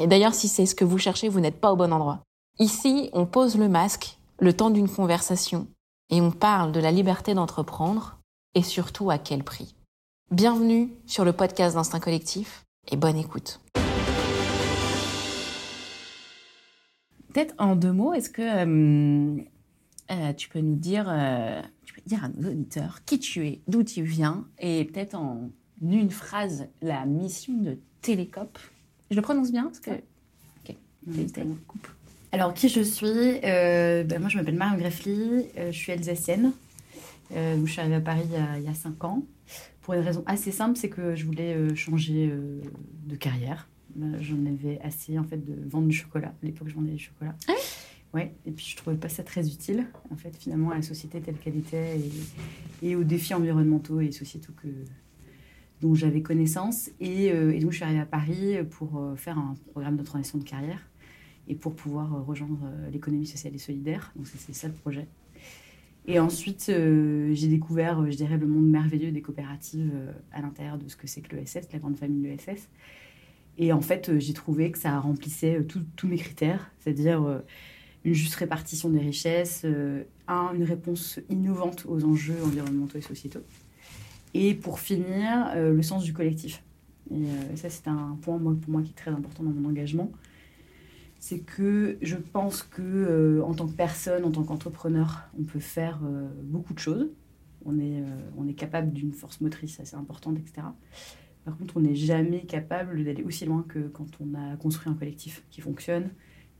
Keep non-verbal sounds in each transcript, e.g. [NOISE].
Et d'ailleurs, si c'est ce que vous cherchez, vous n'êtes pas au bon endroit. Ici, on pose le masque le temps d'une conversation et on parle de la liberté d'entreprendre et surtout à quel prix. Bienvenue sur le podcast d'Instinct Collectif et bonne écoute. Peut-être en deux mots, est-ce que euh, euh, tu peux nous dire, euh, tu peux dire à nos auditeurs qui tu es, d'où tu viens et peut-être en une phrase la mission de Télécop? Je le prononce bien parce que. Ok, coupe. Alors, qui je suis ben, Moi, je m'appelle Marion Greffly, je suis alsacienne. je suis arrivée à Paris il y, a, cinq ans. Pour une raison assez simple, c'est que je voulais changer de carrière. J'en avais assez en fait de vendre du chocolat. À l'époque, je vendais du chocolat. Ah ouais. Et puis je trouvais pas ça très utile en fait finalement à la société telle qu'elle était et, aux défis environnementaux et sociétaux que dont j'avais connaissance. Et, euh, et, donc je suis arrivée à Paris pour euh, faire un programme de transition de carrière et pour pouvoir euh, rejoindre l'économie sociale et solidaire. Donc c'est ça le projet. Et ensuite, j'ai découvert, je dirais, le monde merveilleux des coopératives à l'intérieur de ce que c'est que l'ESS, la grande famille de l'ESS. Et en fait, j'ai trouvé que ça remplissait tous mes critères, c'est-à-dire une juste répartition des richesses, un, une réponse innovante aux enjeux environnementaux et sociétaux, et pour finir, le sens du collectif. Et ça, c'est un point pour moi qui est très important dans mon engagement. C'est que je pense que en tant que personne, en tant qu'entrepreneur, on peut faire beaucoup de choses. On est, on est capable d'une force motrice assez importante, etc. Par contre, on n'est jamais capable d'aller aussi loin que quand on a construit un collectif qui fonctionne,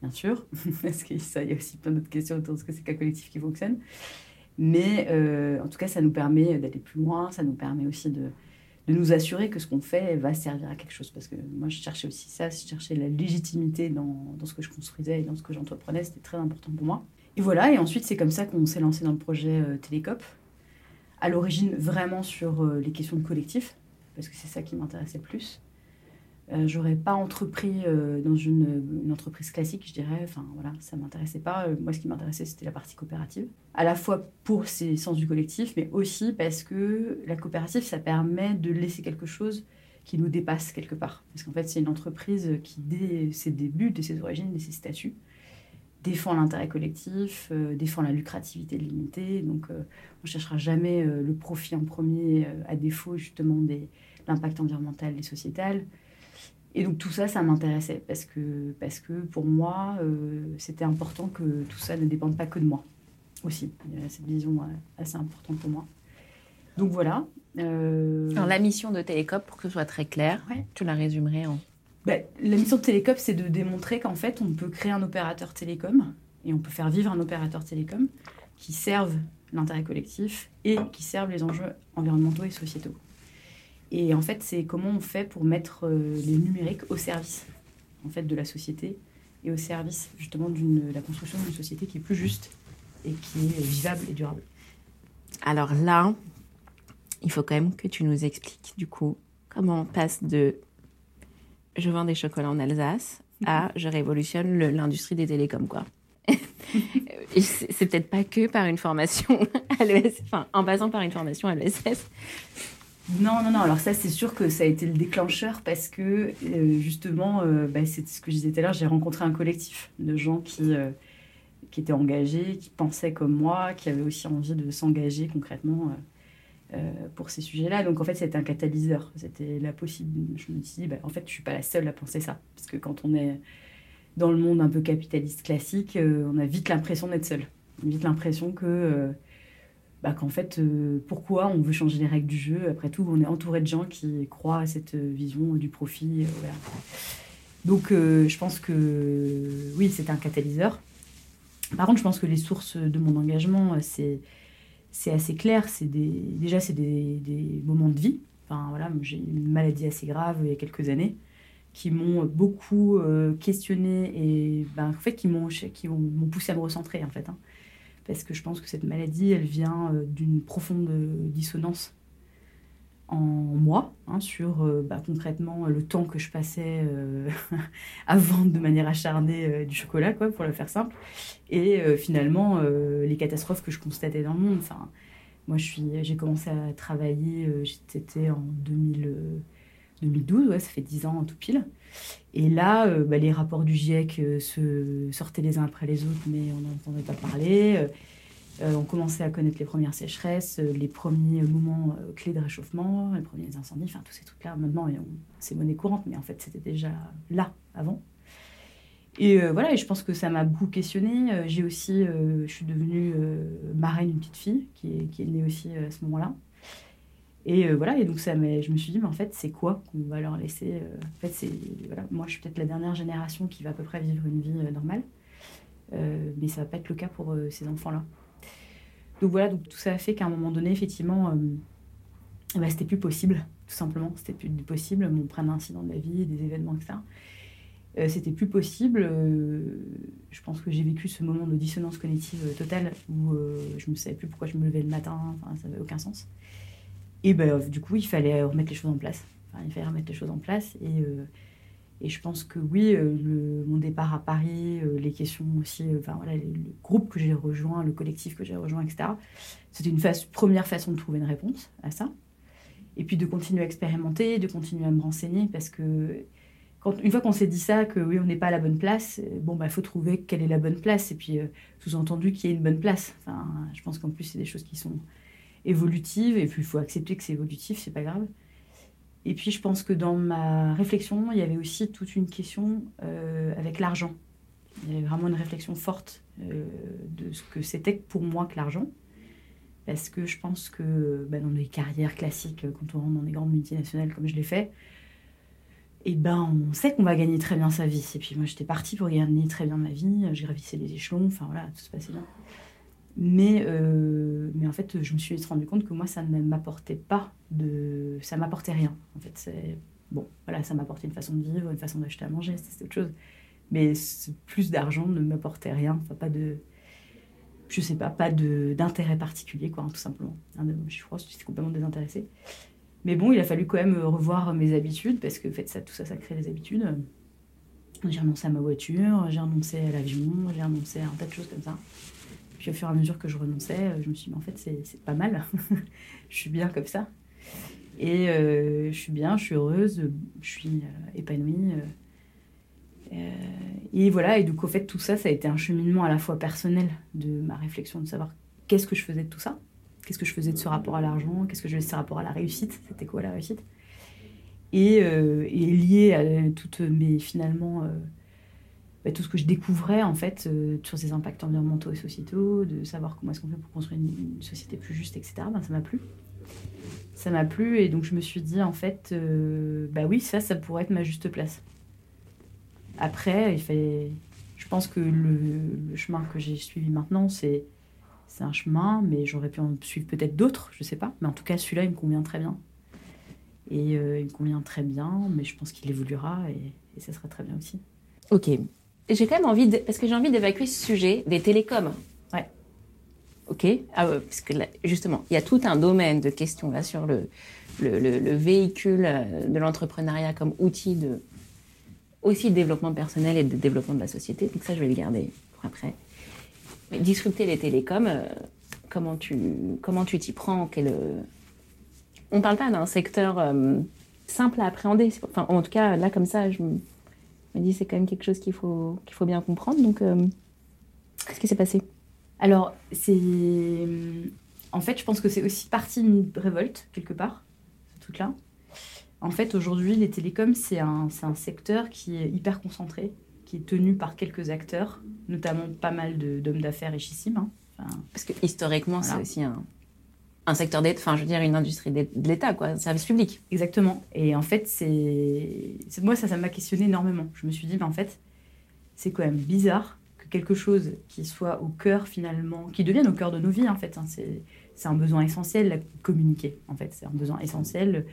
bien sûr, [LAUGHS] parce qu'il y a aussi plein d'autres questions autour de ce que c'est qu'un collectif qui fonctionne. Mais euh, en tout cas, ça nous permet d'aller plus loin, ça nous permet aussi de, de nous assurer que ce qu'on fait va servir à quelque chose. Parce que moi, je cherchais aussi ça, je cherchais la légitimité dans, dans ce que je construisais et dans ce que j'entreprenais, c'était très important pour moi. Et voilà, et ensuite, c'est comme ça qu'on s'est lancé dans le projet euh. À l'origine, vraiment sur euh, les questions de collectif parce que c'est ça qui m'intéressait plus. Euh, j'aurais pas entrepris euh, dans une, entreprise classique, je dirais. Enfin, voilà, ça m'intéressait pas. Euh, moi, ce qui m'intéressait, c'était la partie coopérative. À la fois pour ses sens du collectif, mais aussi parce que la coopérative, ça permet de laisser quelque chose qui nous dépasse quelque part. Parce qu'en fait, c'est une entreprise qui, dès ses débuts, dès ses origines, dès ses statuts, défend l'intérêt collectif, défend la lucrativité limitée. Donc, on ne cherchera jamais le profit en premier, à défaut justement des, l'impact environnemental et sociétal. Et donc tout ça, ça m'intéressait parce que, parce que pour moi, euh, c'était important que tout ça ne dépende pas que de moi aussi. Il y cette vision euh, assez importante pour moi. Donc voilà. Euh, Alors la mission de Télécop, pour que ce soit très clair, tu la résumerais en... Ben, la mission de Télécop, c'est de démontrer qu'en fait, on peut créer un opérateur télécom et on peut faire vivre un opérateur télécom qui serve l'intérêt collectif et qui serve les enjeux environnementaux et sociétaux. Et en fait, c'est comment on fait pour mettre euh, les numériques au service en fait, de la société et au service justement de la construction d'une société qui est plus juste et qui est vivable et durable. Alors là, il faut quand même que tu nous expliques du coup comment on passe de je vends des chocolats en Alsace à je révolutionne l'industrie des télécoms quoi. [LAUGHS] c'est peut-être pas que par une formation à l'ESS, enfin en passant par une formation à l'ESS, non, non, non. Alors ça, c'est sûr que ça a été le déclencheur parce que euh, justement, euh, bah, c'est ce que je disais tout à l'heure, j'ai rencontré un collectif de gens qui, euh, qui étaient engagés, qui pensaient comme moi, qui avaient aussi envie de s'engager concrètement pour ces sujets-là. Donc en fait, c'était un catalyseur. C'était la possible. Je me suis dit, bah, en fait, je suis pas la seule à penser ça. Parce que quand on est dans le monde un peu capitaliste classique, on a vite l'impression d'être seul. On a vite l'impression que bah, qu'en fait, euh, pourquoi on veut changer les règles du jeu Après tout, on est entouré de gens qui croient à cette vision du profit. Euh, Donc, euh, je pense que oui, c'est un catalyseur. Par contre, je pense que les sources de mon engagement, c'est assez clair. C'est déjà, c'est des, moments de vie. Enfin, voilà, j'ai une maladie assez grave il y a quelques années qui m'ont beaucoup euh, questionné et ben, en fait qui m'ont qui m'ont poussé à me recentrer en fait hein. Parce que je pense que cette maladie elle vient euh, d'une profonde dissonance en moi hein, sur euh, bah, concrètement le temps que je passais [LAUGHS] à vendre de manière acharnée du chocolat quoi pour le faire simple et finalement les catastrophes que je constatais dans le monde. Enfin moi j'ai commencé à travailler j'étais en 2000 2012, ouais, ça fait 10 ans tout pile. Et là, euh, bah, les rapports du GIEC euh, se sortaient les uns après les autres, mais on n'entendait pas parler. Euh, on commençait à connaître les premières sécheresses, les premiers moments clés de réchauffement, les premiers incendies, enfin tous ces trucs-là. Maintenant, c'est monnaie courante, mais en fait, c'était déjà là avant. Et voilà, et je pense que ça m'a beaucoup questionné. J'ai aussi, je suis devenue marraine d'une petite fille qui est, qui est née aussi à ce moment-là. Et euh, voilà, et donc ça je me suis dit, mais en fait, c'est quoi qu'on va leur laisser euh, En fait, c'est, voilà, moi, je suis peut-être la dernière génération qui va à peu près vivre une vie euh, normale, mais ça va pas être le cas pour ces enfants-là. Donc voilà, donc tout ça a fait qu'à un moment donné, effectivement, bah, c'était plus possible, tout simplement. C'était plus possible, mon plein d'incidents de la vie, des événements, etc. c'était plus possible. je pense que j'ai vécu ce moment de dissonance cognitive totale où je ne savais plus pourquoi je me levais le matin, ça n'avait aucun sens. Et ben, du coup, il fallait remettre les choses en place. Il fallait remettre les choses en place. Et, euh, et je pense que oui, euh, mon départ à Paris, euh, les questions aussi, enfin voilà, le groupe que j'ai rejoint, le collectif que j'ai rejoint, etc., c'était une première façon de trouver une réponse à ça. Et puis de continuer à expérimenter, de continuer à me renseigner, parce que quand, une fois qu'on s'est dit ça, que oui, on n'est pas à la bonne place, bon, il bah, faut trouver quelle est la bonne place, et puis sous-entendu qu'il y ait une bonne place. Enfin, je pense qu'en plus, c'est des choses qui sont évolutive, et puis il faut accepter que c'est évolutif, c'est pas grave. Et puis je pense que dans ma réflexion, il y avait aussi toute une question euh, avec l'argent. Il y avait vraiment une réflexion forte euh, de ce que c'était pour moi que l'argent. Parce que je pense que bah, dans les carrières classiques, quand on rentre dans des grandes multinationales comme je l'ai fait, eh ben on sait qu'on va gagner très bien sa vie. Et puis moi j'étais partie pour gagner très bien ma vie, j'ai gravissé les échelons, enfin voilà, tout se passait bien. Mais, euh, mais en fait, je me suis rendu compte que moi, ça ne m'apportait pas de. Ça m'apportait rien. En fait, c'est. Bon, voilà, ça m'apportait une façon de vivre, une façon d'acheter à manger, c'est autre chose. Mais plus d'argent ne m'apportait rien. Enfin, pas de. Je sais pas, pas d'intérêt particulier, quoi, hein, tout simplement. Je crois que j'étais complètement désintéressée. Mais bon, il a fallu quand même revoir mes habitudes, parce que en fait, tout ça, ça crée des habitudes. J'ai renoncé à ma voiture, j'ai renoncé à l'avion, j'ai renoncé à un tas de choses comme ça. Puis au fur et à mesure que je renonçais, euh, je me suis dit, en fait, c'est pas mal. [LAUGHS] je suis bien comme ça. Et euh, je suis bien, je suis heureuse, je suis euh, épanouie. et voilà, et donc au fait, tout ça, ça a été un cheminement à la fois personnel de ma réflexion, de savoir qu'est-ce que je faisais de tout ça, qu'est-ce que je faisais de ce rapport à l'argent, qu'est-ce que je faisais de ce rapport à la réussite, c'était quoi la réussite? Et, et lié à toutes mes, finalement, bah, tout ce que je découvrais en fait euh, sur ces impacts environnementaux et sociétaux, de savoir comment est-ce qu'on fait pour construire une, société plus juste, etc. Ben, ça m'a plu. Ça m'a plu et donc je me suis dit en fait, euh, bah oui, ça, ça pourrait être ma juste place. Après, il fait, je pense que le, chemin que j'ai suivi maintenant, c'est c'est un chemin, mais j'aurais pu en suivre peut-être d'autres, je sais pas. Mais en tout cas, celui-là, il me convient très bien. Et euh, il me convient très bien, mais je pense qu'il évoluera et, et ça sera très bien aussi. Ok, j'ai quand même envie, de, parce que j'ai envie d'évacuer ce sujet des télécoms. Ouais. Ok? Ah, Parce que justement, il y a tout un domaine de questions là sur le, le, le, véhicule euh, de l'entrepreneuriat comme outil de aussi de développement personnel et de développement de la société. Donc ça, je vais le garder pour après. Mais disrupter les télécoms, euh, comment tu comment tu t'y prends? Quel, euh, On parle pas d'un secteur simple à appréhender. Enfin, en tout cas, là, comme ça, je me dit c'est quand même quelque chose qu'il faut, qu'il faut bien comprendre. Donc, euh, qu'est-ce qui s'est passé? Alors, c'est. En fait, je pense que c'est aussi partie d'une révolte, quelque part, ce truc-là. En fait, aujourd'hui, les télécoms, c'est un, un, secteur qui est hyper concentré, qui est tenu par quelques acteurs, notamment pas mal d'hommes d'affaires richissimes. Hein. Parce que historiquement, c'est aussi un, un secteur d'État, enfin, je veux dire, une industrie de l'État, quoi, un service public. Exactement. Et en fait, c'est. Moi, ça, ça m'a questionné énormément. Je me suis dit, mais en fait, c'est quand même bizarre que quelque chose qui soit au cœur, finalement, qui devienne au cœur de nos vies, en fait. Hein. C'est un besoin essentiel, de communiquer, en fait. C'est un besoin essentiel.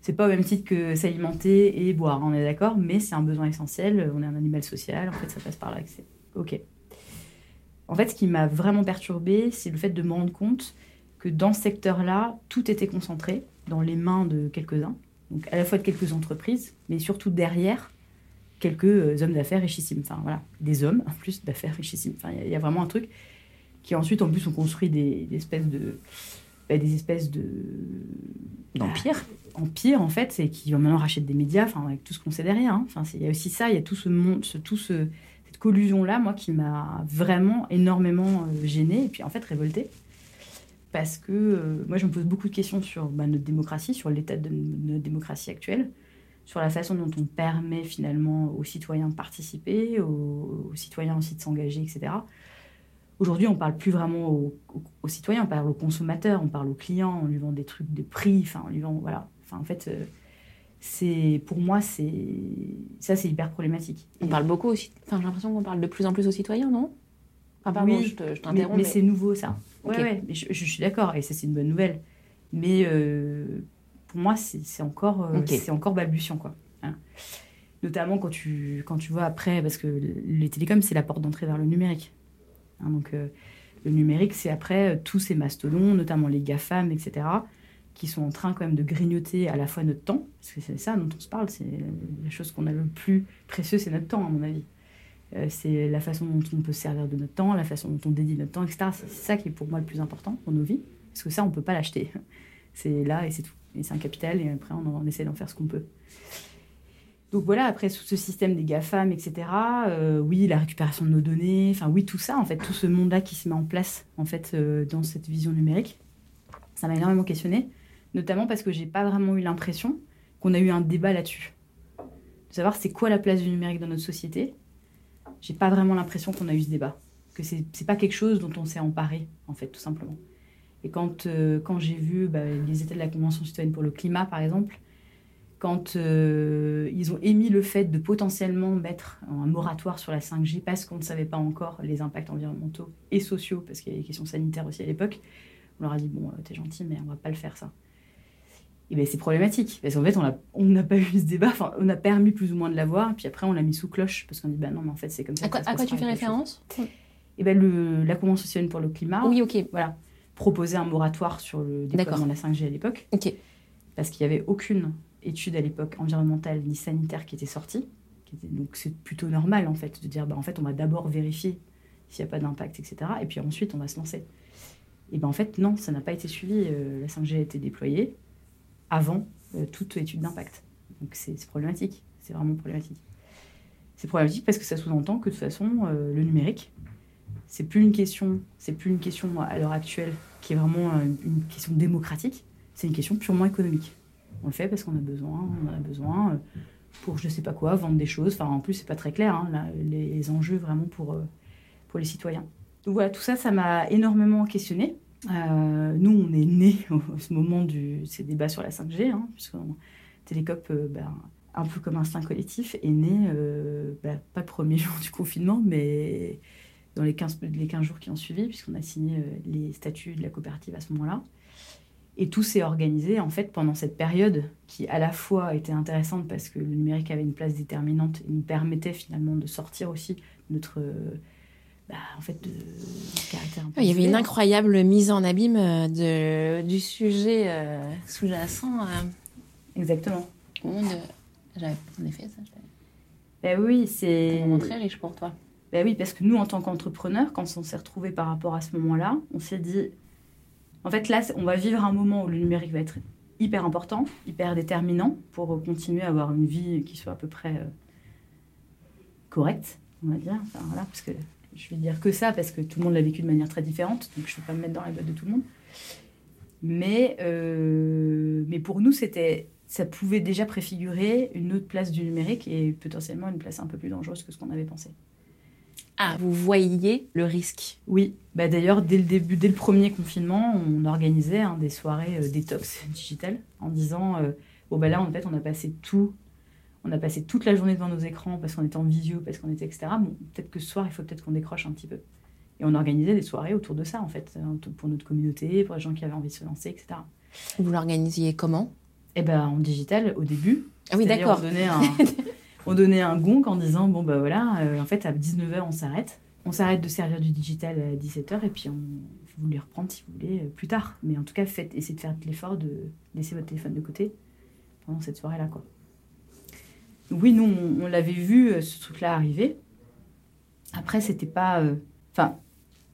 C'est pas au même titre que s'alimenter et boire, on est d'accord, mais c'est un besoin essentiel. On est un animal social, en fait, ça passe par là. Ok. En fait, ce qui m'a vraiment perturbée, c'est le fait de me rendre compte que dans ce secteur-là, tout était concentré dans les mains de quelques-uns, donc à la fois de quelques entreprises, mais surtout derrière quelques euh, hommes d'affaires richissimes. Enfin voilà, des hommes en plus d'affaires richissimes. Enfin, il y, a vraiment un truc qui ensuite en plus ont construit des, espèces de bah, des espèces de d'empire empire en fait et qui maintenant rachètent des médias enfin avec tout ce qu'on sait derrière hein. enfin il y a aussi ça il y a tout ce monde ce, tout ce cette collusion là moi qui m'a vraiment énormément euh, gênée et puis en fait révoltée parce que euh, moi, je me pose beaucoup de questions sur bah, notre démocratie, sur l'état de notre démocratie actuelle, sur la façon dont on permet finalement aux citoyens de participer, aux, citoyens aussi de s'engager, etc. Aujourd'hui, on parle plus vraiment aux, citoyens, on parle aux consommateurs, on parle aux clients, on lui vend des trucs de prix, enfin, on lui vend, voilà. Enfin, en fait, euh, c'est, pour moi, c'est, ça, c'est hyper problématique. On parle beaucoup aussi, enfin, j'ai l'impression qu'on parle de plus en plus aux citoyens, non? Oui, je t'interromps. Mais, c'est nouveau, ça. Oui, Ouais, je, suis d'accord, et ça, c'est une bonne nouvelle. Mais euh, pour moi, c'est encore, euh, c'est encore balbutiant, quoi. Hein. Notamment quand tu, quand tu vois après, parce que les télécoms, c'est la porte d'entrée vers le numérique. Hein, donc, euh, le numérique, c'est après tous ces mastodons, notamment les GAFAM, etc., qui sont en train quand même de grignoter à la fois notre temps, parce que c'est ça dont on se parle, c'est la chose qu'on a le plus précieux, c'est notre temps, à mon avis. Euh, c'est la façon dont on peut se servir de notre temps, la façon dont on dédie notre temps, etc. C'est ça qui est pour moi le plus important pour nos vies, parce que ça, on ne peut pas l'acheter. [LAUGHS] C'est là et c'est tout. Et c'est un capital, et après, on, essaie d'en faire ce qu'on peut. Donc voilà, après, sous ce système des GAFAM, etc., euh, oui, la récupération de nos données, enfin oui, tout ça, en fait, tout ce monde-là qui se met en place, en fait, euh, dans cette vision numérique, ça m'a énormément questionné, notamment parce que j'ai pas vraiment eu l'impression qu'on a eu un débat là-dessus. De savoir c'est quoi la place du numérique dans notre société, j'ai pas vraiment l'impression qu'on a eu ce débat. Que c'est pas quelque chose dont on s'est emparé, en fait, tout simplement. Et quand, euh, quand j'ai vu bah, les états de la Convention citoyenne pour le climat, par exemple, quand euh, ils ont émis le fait de potentiellement mettre un moratoire sur la 5G parce qu'on ne savait pas encore les impacts environnementaux et sociaux, parce qu'il y avait des questions sanitaires aussi à l'époque, on leur a dit, bon, euh, t'es gentil, mais on va pas le faire ça. Et bien c'est problématique, parce qu'en fait, on n'a pas [LAUGHS] eu ce débat, enfin, on a permis plus ou moins de l'avoir, puis après, on l'a mis sous cloche, parce qu'on dit, bah non, mais en fait, c'est comme ça. À quoi, à quoi tu fais référence Et bien le, la Convention pour le climat. Oui, ok. Voilà. Proposer un moratoire sur le déploiement de la 5G à l'époque. Ok. Parce qu'il n'y avait aucune étude à l'époque environnementale ni sanitaire qui était sortie. Qui était, donc c'est plutôt normal, en fait, de dire, bah, en fait, on va d'abord vérifier s'il n'y a pas d'impact, etc. Et puis ensuite, on va se lancer. Et ben en fait, non, ça n'a pas été suivi. Euh, la 5G a été déployée avant euh, toute étude d'impact. Donc c'est problématique, c'est vraiment problématique. C'est problématique parce que ça sous-entend que de toute façon, euh, le numérique, c'est plus une question, c'est plus une question à l'heure actuelle qui est vraiment euh, une question démocratique, c'est une question purement économique. On le fait parce qu'on a besoin, on a besoin pour je sais pas quoi, vendre des choses. En plus, c'est pas très clair, hein, les, enjeux vraiment pour, pour les citoyens. Donc voilà, tout ça, ça m'a énormément questionné. Euh, nous, on est nés [LAUGHS] au, moment de ces débats sur la 5G, hein, puisque Télécop, euh, ben, un peu comme instinct collectif, est né, euh, ben, pas le premier [LAUGHS] jour du confinement, mais dans les 15, les 15 jours qui ont suivi, puisqu'on a signé les statuts de la coopérative à ce moment-là. Et tout s'est organisé en fait pendant cette période qui à la fois était intéressante parce que le numérique avait une place déterminante et nous permettait finalement de sortir aussi notre bah, en fait, de, caractère. Il y avait une incroyable mise en abîme euh, de, du sujet euh, sous-jacent. Euh. Exactement. J'avais en effet ça. Ben oui, c'est. vraiment très riche pour toi. Ben oui, parce que nous, en tant qu'entrepreneurs, quand on s'est retrouvés par rapport à ce moment-là, on s'est dit, en fait, là, on va vivre un moment où le numérique va être hyper important, hyper déterminant pour continuer à avoir une vie qui soit à peu près correcte, on va dire. Enfin, voilà, parce que je vais dire que ça parce que tout le monde l'a vécu de manière très différente, donc je ne vais pas me mettre dans la boîte de tout le monde. Mais, euh, mais pour nous, c'était, ça pouvait déjà préfigurer une autre place du numérique et potentiellement une place un peu plus dangereuse que ce qu'on avait pensé. Ah, vous voyiez le risque? Oui. Bah, D'ailleurs, dès le début, dès le premier confinement, on organisait hein, des soirées euh, détox [LAUGHS] digitales en disant euh, bon, bah là, en fait, on a passé tout on a passé toute la journée devant nos écrans parce qu'on était en visio, parce qu'on était etc. Bon, peut-être que ce soir, il faut peut-être qu'on décroche un petit peu. Et on organisait des soirées autour de ça, en fait, hein, pour notre communauté, pour les gens qui avaient envie de se lancer, etc. Vous l'organisiez comment? Eh ben, en digital, au début. Ah oui, d'accord. [LAUGHS] On donnait un, on donnait un gong en disant bon, bah voilà, euh, en fait, à 19h, on s'arrête. On s'arrête de servir du digital à 17h et puis on, vous les reprendre si vous voulez euh, plus tard. Mais en tout cas, faites, essayez de faire l'effort de laisser votre téléphone de côté pendant cette soirée-là. Quoi. Oui, nous, on, l'avait vu, euh, ce truc-là arriver. Après, c'était pas. euh, Enfin,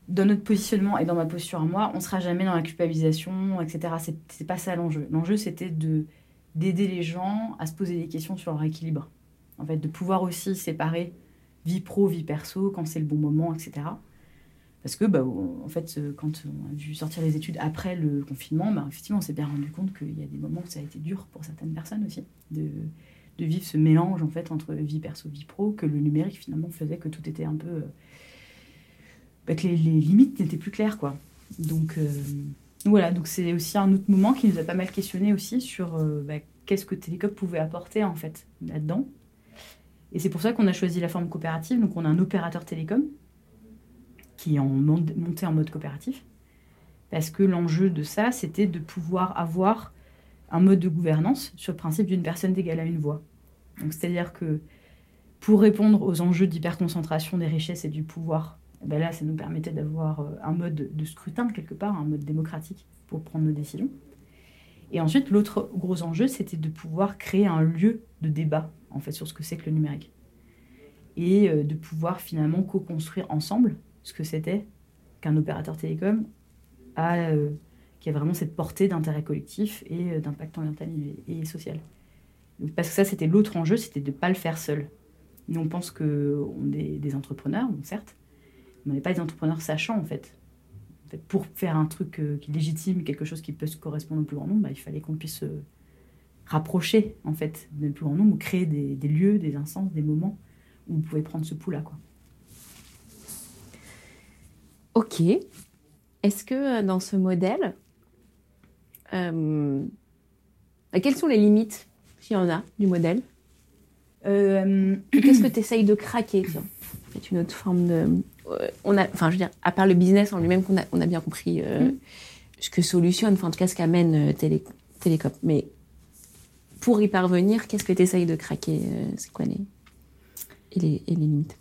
dans notre positionnement et dans ma posture à moi, on sera jamais dans la culpabilisation, etc. C'est pas ça l'enjeu. L'enjeu, c'était de d'aider les gens à se poser des questions sur leur équilibre. En fait, de pouvoir aussi séparer vie pro, vie perso, quand c'est le bon moment, etc. Parce que, bah, en fait, euh, quand on a vu sortir les études après le confinement, bah, effectivement, on s'est bien rendu compte qu'il y a des moments où ça a été dur pour certaines personnes aussi, de, de vivre ce mélange, en fait, entre vie perso, vie pro, que le numérique, finalement, faisait que tout était un peu... euh, bah, que les, limites n'étaient plus claires, quoi. Donc, euh, voilà, donc c'est aussi un autre moment qui nous a pas mal questionné aussi sur euh, bah, qu'est-ce que Télécop pouvait apporter, en fait, là-dedans. Et c'est pour ça qu'on a choisi la forme coopérative. Donc, on a un opérateur télécom qui est en mon- monté en mode coopératif. Parce que l'enjeu de ça, c'était de pouvoir avoir un mode de gouvernance sur le principe d'une personne égale à une voix. C'est-à-dire que pour répondre aux enjeux d'hyperconcentration des richesses et du pouvoir, eh ben là, ça nous permettait d'avoir euh, un mode de scrutin, quelque part, un mode démocratique pour prendre nos décisions. Et ensuite, l'autre gros enjeu, c'était de pouvoir créer un lieu de débat, en fait, sur ce que c'est que le numérique. Et euh, de pouvoir finalement co-construire ensemble ce que c'était qu'un opérateur télécom euh, qui a vraiment cette portée d'intérêt collectif et d'impact environnemental et social. Parce que ça, c'était l'autre enjeu, c'était de ne pas le faire seul. Nous, on pense qu'on est des entrepreneurs, certes, mais on n'est pas des entrepreneurs sachants, en fait. Pour faire un truc euh, qui légitime, quelque chose qui peut se correspondre au plus grand nombre, bah, il fallait qu'on puisse se rapprocher, en fait, du plus grand nombre, ou créer des, lieux, des instances, des moments où vous pouvez prendre ce pouls-là. Ok. Est-ce que euh, dans ce modèle, euh, bah, quelles sont les limites, s'il y en a, du modèle Euh, Et [CLEARS THROAT] Qu'est-ce que tu essayes de craquer tiens C'est une autre forme de. euh, on a, enfin, je veux dire, à part le business en lui-même, qu'on a, on a bien compris euh, Mm. ce que solutionne, enfin, en tout cas, ce qu'amène euh, Télé, Télécom. Mais pour y parvenir, qu'est-ce que tu essayes de craquer euh, C'est quoi les, et les, et les limites?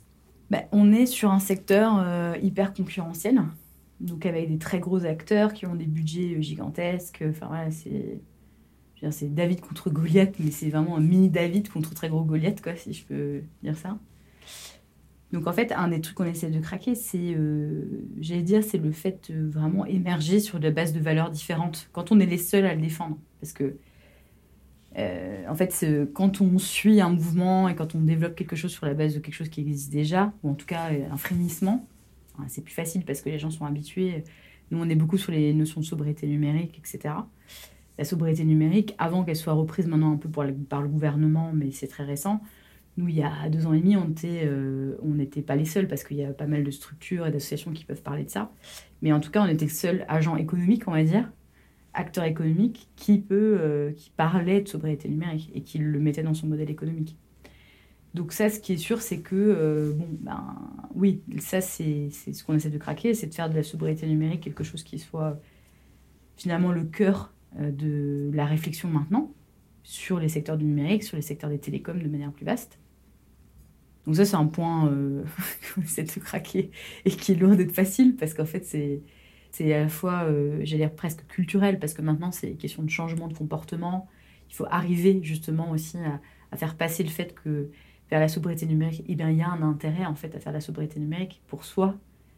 Bah, on est sur un secteur euh, hyper concurrentiel, donc avec des très gros acteurs qui ont des budgets gigantesques. Enfin voilà, c'est c'est David contre Goliath, mais c'est vraiment un mini David contre très gros Goliath, quoi, si je peux dire ça. Donc en fait, un des trucs qu'on essaie de craquer, c'est, euh, j'allais dire, c'est le fait de vraiment émerger sur de base de valeurs différentes, quand on est les seuls à le défendre. Parce que, euh, en fait, quand on suit un mouvement et quand on développe quelque chose sur la base de quelque chose qui existe déjà, ou en tout cas euh, un frémissement, c'est plus facile parce que les gens sont habitués. Nous, on est beaucoup sur les notions de sobriété numérique, etc. La sobriété numérique, avant qu'elle soit reprise maintenant un peu par le, gouvernement, mais c'est très récent, nous, il y a deux ans et demi, euh, on n'était pas les seuls parce qu'il y a pas mal de structures et d'associations qui peuvent parler de ça. Mais en tout cas, on était le seul agent économique, on va dire, acteur économique qui peut, euh, qui parlait de sobriété numérique et qui le mettait dans son modèle économique. Donc ça, ce qui est sûr, c'est que, euh, bon, ben, oui, ça, c'est ce qu'on essaie de craquer, c'est de faire de la sobriété numérique quelque chose qui soit finalement le cœur de la réflexion maintenant sur les secteurs du numérique, sur les secteurs des télécoms de manière plus vaste. Donc ça, c'est un point euh, [LAUGHS] qu'on essaie de craquer et qui est loin d'être facile parce qu'en fait, c'est c'est à la fois, euh, j'allais dire presque culturel parce que maintenant, c'est question de changement de comportement. Il faut arriver justement aussi à, faire passer le fait que faire la sobriété numérique, eh bien, il y a un intérêt en fait à faire la sobriété numérique pour soi,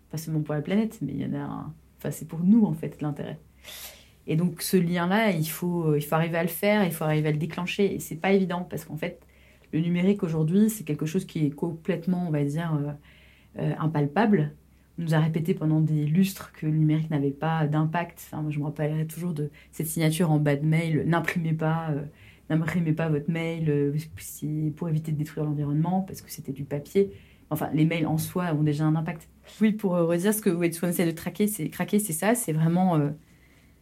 pas seulement pour la planète, mais il y en a un... Enfin, c'est pour nous en fait l'intérêt. Et donc ce lien-là, il faut, il faut arriver à le faire, il faut arriver à le déclencher. Et c'est pas évident parce qu'en fait, le numérique aujourd'hui, c'est quelque chose qui est complètement, on va dire, euh, euh, impalpable. On nous a répété pendant des lustres que le numérique n'avait pas d'impact. Enfin, moi, je me rappellerai toujours de cette signature en bas de mail n'imprimez pas, euh, n'imprimez pas votre mail pour éviter de détruire l'environnement parce que c'était du papier. Enfin, les mails en soi ont déjà un impact. Oui, pour redire ce que on essaie de traquer, c'est craquer, c'est ça, c'est vraiment,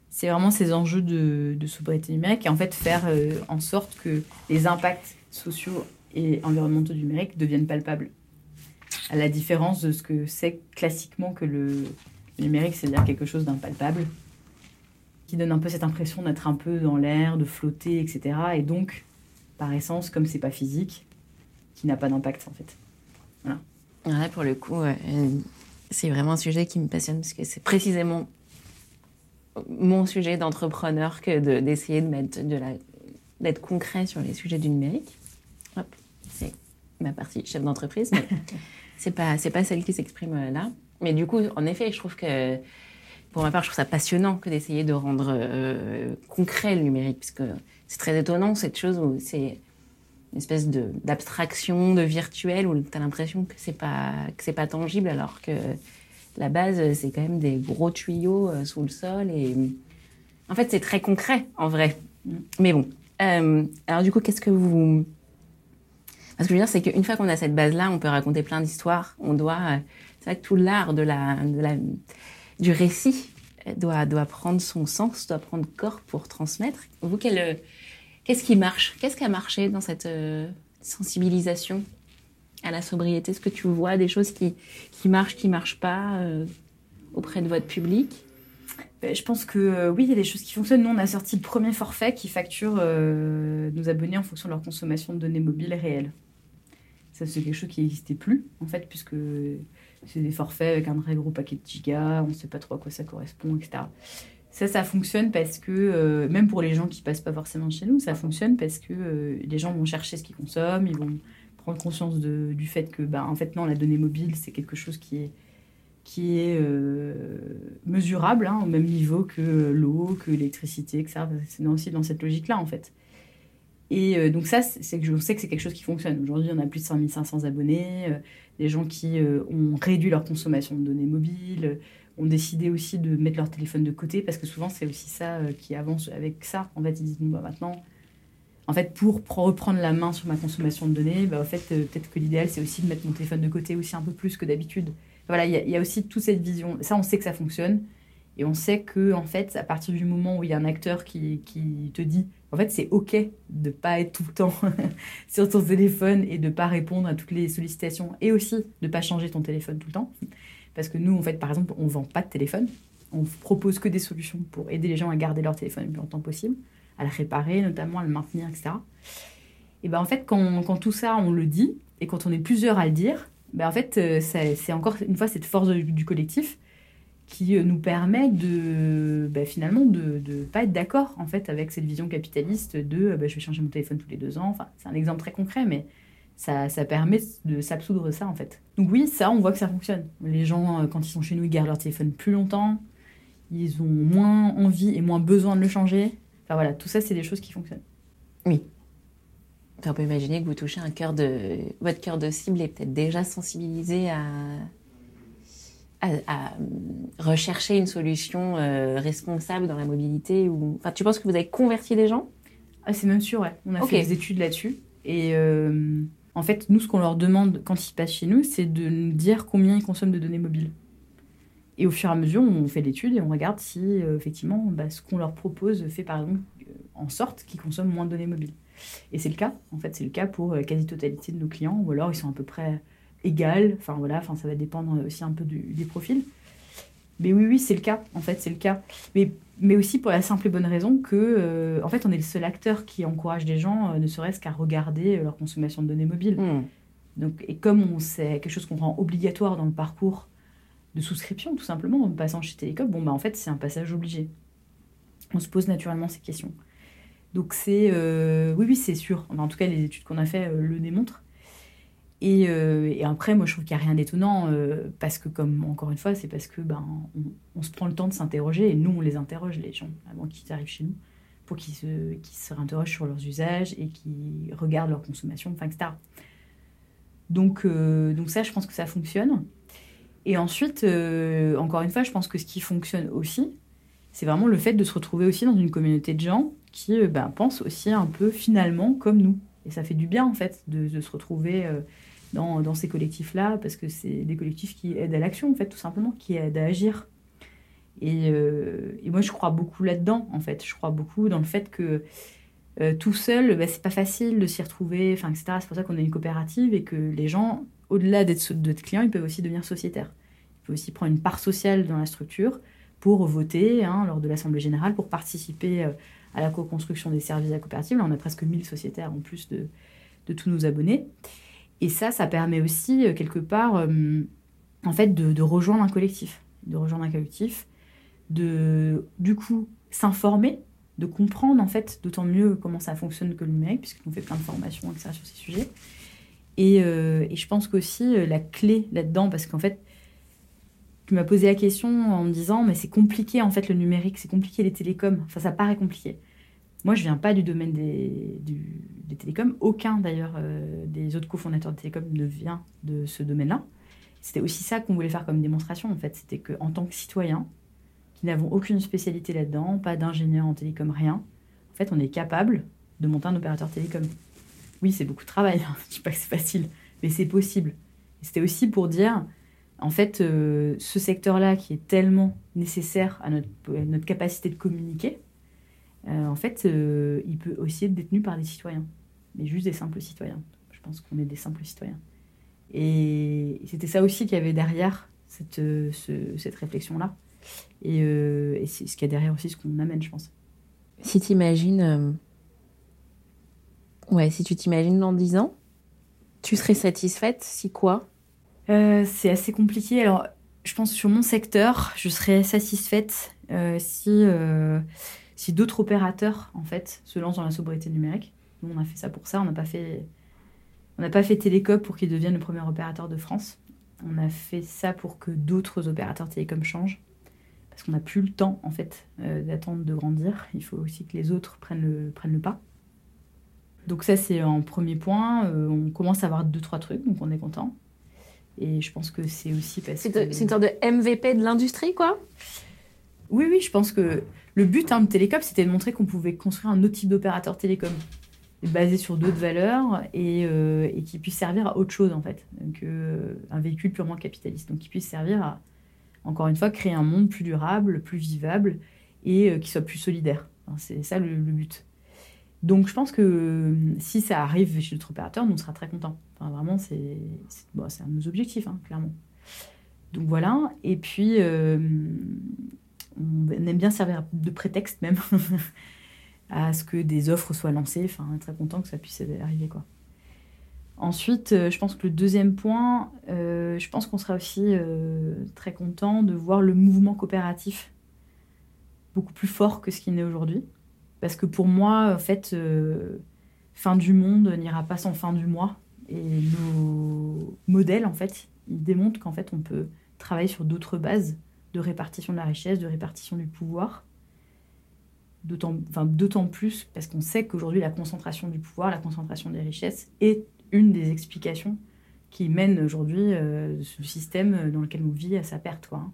c'est vraiment ces enjeux de, de sobriété numérique et en fait faire euh, en sorte que les impacts sociaux et environnementaux du numérique deviennent palpables. À la différence de ce que c'est classiquement que le, numérique, c'est-à-dire quelque chose d'impalpable. qui donne un peu cette impression d'être un peu dans l'air, de flotter, etc. Et donc, par essence, comme c'est pas physique, qui n'a pas d'impact en fait. Voilà. pour le coup, c'est vraiment un sujet qui me passionne parce que c'est précisément mon sujet d'entrepreneur que d'essayer de, mettre de la d'être concret sur les sujets du numérique. C'est ma partie chef d'entreprise, mais [LAUGHS] c'est pas c'est pas celle qui s'exprime euh, là. Mais du coup, en effet, je trouve que pour ma part, je trouve ça passionnant que d'essayer de rendre euh, concret le numérique, parce que c'est très étonnant cette chose où c'est une espèce d'abstraction, de, virtuel, où tu as l'impression que c'est pas que c'est pas tangible, alors que la base, c'est quand même des gros tuyaux euh, sous le sol et en fait, c'est très concret en vrai. Mais bon, euh, alors du coup, qu'est-ce que vous... Ce que je veux dire, c'est qu'une fois qu'on a cette base-là, on peut raconter plein d'histoires. On doit... Euh, c'est vrai que tout l'art de la, de la, du récit doit, doit prendre son sens, doit prendre corps pour transmettre. Vous, qu'est-ce qui marche? Qu'est-ce qui a marché dans cette euh, sensibilisation? À la sobriété Est-ce que tu vois des choses qui, qui marchent, qui marchent pas auprès de votre public? Ben, je pense que euh, oui, il y a des choses qui fonctionnent. Nous, on a sorti le premier forfait qui facture euh, nos abonnés en fonction de leur consommation de données mobiles réelles. Ça, c'est quelque chose qui n'existait plus, en fait, puisque c'est des forfaits avec un très gros paquet de gigas, on ne sait pas trop à quoi ça correspond, etc. Ça, ça fonctionne parce que, euh, même pour les gens qui passent pas forcément chez nous, ça fonctionne parce que les gens vont chercher ce qu'ils consomment, ils vont prendre conscience du fait que, ben, en fait, non, la donnée mobile, c'est quelque chose qui est qui est euh, mesurable hein, au même niveau que l'eau, que l'électricité, etc. C'est aussi dans cette logique-là, en fait. Et euh, donc ça, c'est que je sais que c'est quelque chose qui fonctionne. Aujourd'hui, on a plus de 5500 abonnés, euh, des gens qui ont réduit leur consommation de données mobiles, ont décidé aussi de mettre leur téléphone de côté, parce que souvent, c'est aussi ça qui avance avec ça. En fait, ils disent, bah, maintenant, en fait, pour reprendre la main sur ma consommation de données, bah, en fait, peut-être que l'idéal, c'est aussi de mettre mon téléphone de côté aussi un peu plus que d'habitude voilà, il y, a aussi toute cette vision. Ça, on sait que ça fonctionne. Et on sait que, en fait, à partir du moment où il y a un acteur qui, te dit, en fait, c'est OK de pas être tout le temps [LAUGHS] sur ton téléphone et de pas répondre à toutes les sollicitations et aussi de pas changer ton téléphone tout le temps. Parce que nous, en fait, par exemple, on vend pas de téléphone. On propose que des solutions pour aider les gens à garder leur téléphone le plus longtemps possible, à le réparer notamment, à le maintenir, etc. Et ben en fait, quand, tout ça, on le dit, et quand on est plusieurs à le dire, ben, en fait, euh, c'est encore une fois cette force du, collectif qui euh, nous permet de ben, finalement de ne pas être d'accord en fait avec cette vision capitaliste de euh, ben, je vais changer mon téléphone tous les deux ans. Enfin, c'est un exemple très concret, mais ça, ça permet de s'absoudre ça en fait. Donc oui, ça, on voit que ça fonctionne. Les gens, quand ils sont chez nous, ils gardent leur téléphone plus longtemps, ils ont moins envie et moins besoin de le changer. Enfin voilà, tout ça, c'est des choses qui fonctionnent. Oui, on peut imaginer que vous touchez un cœur de. Votre cœur de cible est peut-être déjà sensibilisé à, à, rechercher une solution euh, responsable dans la mobilité ou... Enfin, tu penses que vous avez converti les gens? Ah, C'est même sûr, ouais. On a fait des études là-dessus. Et euh, en fait, nous, ce qu'on leur demande quand ils passent chez nous, c'est de nous dire combien ils consomment de données mobiles. Et au fur et à mesure, on fait l'étude et on regarde si, euh, effectivement, bah, ce qu'on leur propose fait, par exemple, en sorte qu'ils consomment moins de données mobiles. Et c'est le cas, en fait, c'est le cas pour la quasi-totalité de nos clients, ou alors ils sont à peu près égales, enfin voilà, enfin, ça va dépendre aussi un peu des profils. Mais oui, oui, c'est le cas, en fait, c'est le cas. Mais, mais aussi pour la simple et bonne raison que, euh, en fait, on est le seul acteur qui encourage les gens, euh, ne serait-ce qu'à regarder leur consommation de données mobiles. Hmm. Donc, et comme c'est quelque chose qu'on rend obligatoire dans le parcours de souscription, tout simplement, en passant chez Télécom, bon, bah, en fait, c'est un passage obligé. On se pose naturellement ces questions. Donc c'est euh, oui oui c'est sûr. en tout cas les études qu'on a fait euh, le démontrent. Euh, et, après moi je trouve qu'il n'y a rien d'étonnant parce que comme encore une fois c'est parce que ben on, se prend le temps de s'interroger et nous on les interroge les gens avant qu'ils arrivent chez nous pour qu'ils se se réinterrogent sur leurs usages et qu'ils regardent leur consommation enfin etc. Donc donc ça je pense que ça fonctionne. Et ensuite encore une fois je pense que ce qui fonctionne aussi c'est vraiment le fait de se retrouver aussi dans une communauté de gens qui euh, ben, pensent aussi un peu finalement comme nous. Et ça fait du bien en fait de, se retrouver euh, dans, ces collectifs-là, parce que c'est des collectifs qui aident à l'action en fait, tout simplement, qui aident à agir. Et, euh, moi je crois beaucoup là-dedans en fait. Je crois beaucoup dans le fait que tout seul, ben, c'est pas facile de s'y retrouver, etc. C'est pour ça qu'on a une coopérative et que les gens, au-delà d'être clients, ils peuvent aussi devenir sociétaires. Ils peuvent aussi prendre une part sociale dans la structure pour voter hein, lors de l'Assemblée générale, pour participer euh, à la co-construction des services la coopérative. Là, on a presque 1000 sociétaires en plus de, tous nos abonnés. Et ça, ça permet aussi, euh, quelque part, euh, en fait, de, de, rejoindre un collectif. De rejoindre un collectif, de, du coup, s'informer, de comprendre, en fait, d'autant mieux comment ça fonctionne que le numérique, puisqu'on fait plein de formations, etc., sur ces sujets. Et, euh, et je pense qu'aussi, la clé là-dedans, parce qu'en fait, tu m'as posé la question en me disant, mais c'est compliqué, en fait, le numérique, c'est compliqué les télécoms. Enfin, ça paraît compliqué. Moi, je viens pas du domaine des, télécoms. Aucun, d'ailleurs, euh, des autres cofondateurs de télécoms ne vient de ce domaine-là. C'était aussi ça qu'on voulait faire comme démonstration, en fait. C'était qu'en tant que citoyen, qui n'avons aucune spécialité là-dedans, pas d'ingénieur en télécom, rien, en fait, on est capable de monter un opérateur télécom. Oui, c'est beaucoup de travail. Hein. [LAUGHS] Je dis pas que c'est facile, mais c'est possible. C'était aussi pour dire, en fait, euh, ce secteur-là qui est tellement nécessaire à notre, capacité de communiquer, euh, en fait, euh, il peut aussi être détenu par des citoyens, mais juste des simples citoyens. Je pense qu'on est des simples citoyens. Et c'était ça aussi qu'il y avait derrière cette, ce, cette réflexion-là. Et, et c'est ce qu'il y a derrière aussi ce qu'on amène, je pense. Si tu imagines. Ouais, si tu t'imagines dans 10 ans, tu serais satisfaite si quoi? C'est assez compliqué. Alors, je pense sur mon secteur, je serais satisfaite si si d'autres opérateurs en fait se lancent dans la sobriété numérique. Nous, on a fait ça pour ça. On n'a pas fait, on n'a pas fait Télécom pour qu'il devienne le premier opérateur de France. On a fait ça pour que d'autres opérateurs télécom changent, parce qu'on n'a plus le temps en fait euh, d'attendre de grandir. Il faut aussi que les autres prennent le, prennent le pas. Donc ça c'est un premier point. Euh, on commence à avoir deux trois trucs, donc on est content. Et je pense que c'est aussi parce c'est que c'est une sorte de MVP de l'industrie, quoi? Oui, oui, je pense que le but hein, de Télécom, c'était de montrer qu'on pouvait construire un autre type d'opérateur télécom, basé sur d'autres valeurs et, euh, et, qui puisse servir à autre chose, en fait, qu'un euh, véhicule purement capitaliste. Donc, qui puisse servir à, encore une fois, créer un monde plus durable, plus vivable et euh, qui soit plus solidaire. Enfin, c'est ça le, le, but. Donc, je pense que euh, si ça arrive chez d'autres opérateurs, nous, on sera très contents. Vraiment, c'est bon, un de nos objectifs, hein, clairement. Donc voilà. Et puis, euh, on aime bien servir de prétexte même [LAUGHS] à ce que des offres soient lancées. Enfin, très content que ça puisse arriver. Quoi. Ensuite, euh, je pense que le deuxième point, je pense qu'on sera aussi très content de voir le mouvement coopératif beaucoup plus fort que ce qu'il n'est aujourd'hui. Parce que pour moi, en fait, euh, fin du monde n'ira pas sans fin du mois. Et nos modèles, en fait, ils démontrent qu'en fait, on peut travailler sur d'autres bases de répartition de la richesse, de répartition du pouvoir. D'autant enfin, plus parce qu'on sait qu'aujourd'hui, la concentration du pouvoir, la concentration des richesses est une des explications qui mène aujourd'hui euh, ce système dans lequel on vit à sa perte. Quoi.